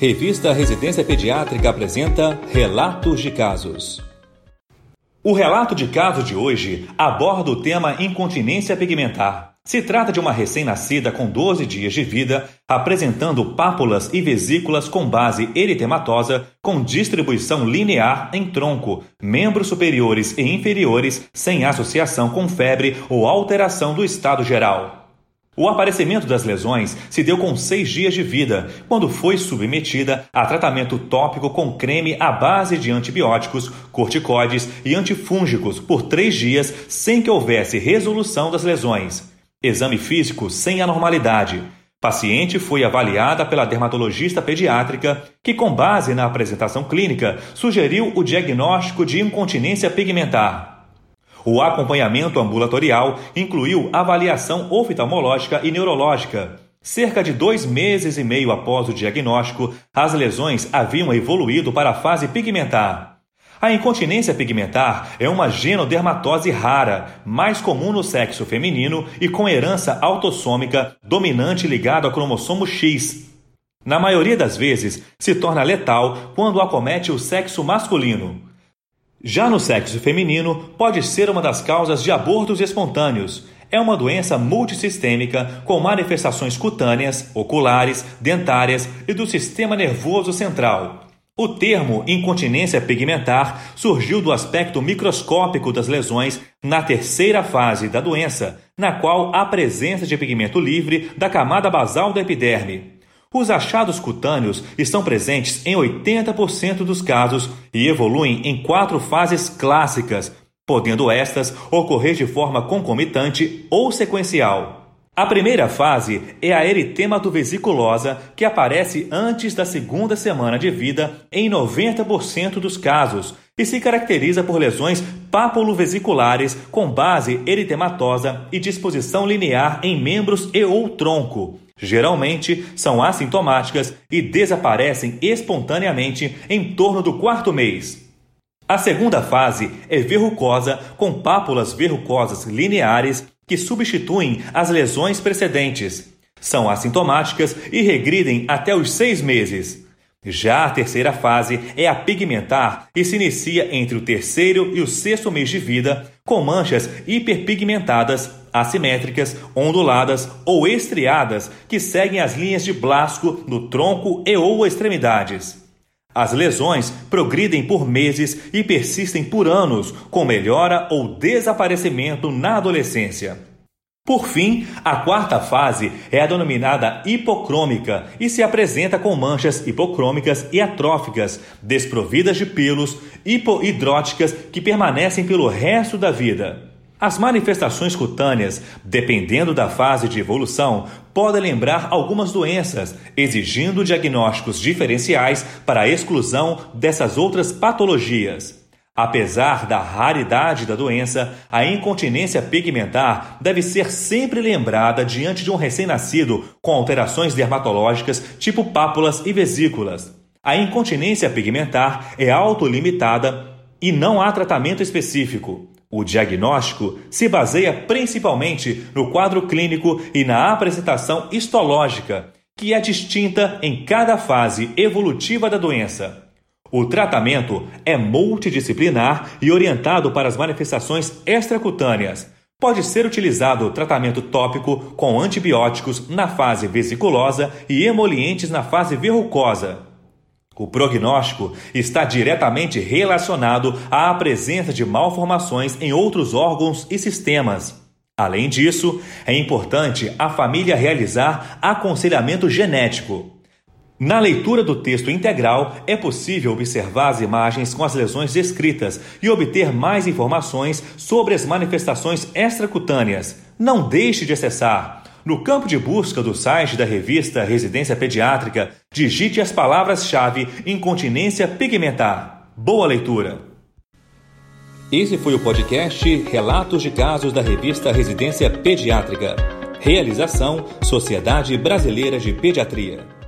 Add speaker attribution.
Speaker 1: Revista Residência Pediátrica apresenta Relatos de Casos. O relato de caso de hoje aborda o tema incontinência pigmentar. Se trata de uma recém-nascida com 12 dias de vida, apresentando pápulas e vesículas com base eritematosa, com distribuição linear em tronco, membros superiores e inferiores, sem associação com febre ou alteração do estado geral. O aparecimento das lesões se deu com seis dias de vida, quando foi submetida a tratamento tópico com creme à base de antibióticos, corticoides e antifúngicos por três dias, sem que houvesse resolução das lesões. Exame físico sem anormalidade. Paciente foi avaliada pela dermatologista pediátrica, que, com base na apresentação clínica, sugeriu o diagnóstico de incontinência pigmentar. O acompanhamento ambulatorial incluiu avaliação oftalmológica e neurológica. Cerca de dois meses e meio após o diagnóstico, as lesões haviam evoluído para a fase pigmentar. A incontinência pigmentar é uma genodermatose rara, mais comum no sexo feminino e com herança autossômica dominante ligada ao cromossomo X. Na maioria das vezes, se torna letal quando acomete o sexo masculino. Já no sexo feminino, pode ser uma das causas de abortos espontâneos. É uma doença multissistêmica com manifestações cutâneas, oculares, dentárias e do sistema nervoso central. O termo incontinência pigmentar surgiu do aspecto microscópico das lesões na terceira fase da doença, na qual há presença de pigmento livre da camada basal da epiderme. Os achados cutâneos estão presentes em 80% dos casos e evoluem em quatro fases clássicas, podendo estas ocorrer de forma concomitante ou sequencial. A primeira fase é a eritematoveziculosa, que aparece antes da segunda semana de vida em 90% dos casos e se caracteriza por lesões papulovesiculares com base eritematosa e disposição linear em membros e ou tronco. Geralmente são assintomáticas e desaparecem espontaneamente em torno do quarto mês. A segunda fase é verrucosa, com pápulas verrucosas lineares que substituem as lesões precedentes. São assintomáticas e regridem até os seis meses. Já a terceira fase é a pigmentar e se inicia entre o terceiro e o sexto mês de vida, com manchas hiperpigmentadas, assimétricas, onduladas ou estriadas que seguem as linhas de blasco no tronco e ou extremidades. As lesões progridem por meses e persistem por anos, com melhora ou desaparecimento na adolescência. Por fim, a quarta fase é a denominada hipocrômica e se apresenta com manchas hipocrômicas e atróficas, desprovidas de pelos, hipohidróticas que permanecem pelo resto da vida. As manifestações cutâneas, dependendo da fase de evolução, podem lembrar algumas doenças, exigindo diagnósticos diferenciais para a exclusão dessas outras patologias. Apesar da raridade da doença, a incontinência pigmentar deve ser sempre lembrada diante de um recém-nascido com alterações dermatológicas, tipo pápulas e vesículas. A incontinência pigmentar é autolimitada e não há tratamento específico. O diagnóstico se baseia principalmente no quadro clínico e na apresentação histológica, que é distinta em cada fase evolutiva da doença. O tratamento é multidisciplinar e orientado para as manifestações extracutâneas. Pode ser utilizado tratamento tópico com antibióticos na fase vesiculosa e emolientes na fase verrucosa. O prognóstico está diretamente relacionado à presença de malformações em outros órgãos e sistemas. Além disso, é importante a família realizar aconselhamento genético. Na leitura do texto integral, é possível observar as imagens com as lesões descritas e obter mais informações sobre as manifestações extracutâneas. Não deixe de acessar. No campo de busca do site da revista Residência Pediátrica, digite as palavras-chave incontinência pigmentar. Boa leitura! Esse foi o podcast Relatos de Casos da revista Residência Pediátrica. Realização Sociedade Brasileira de Pediatria.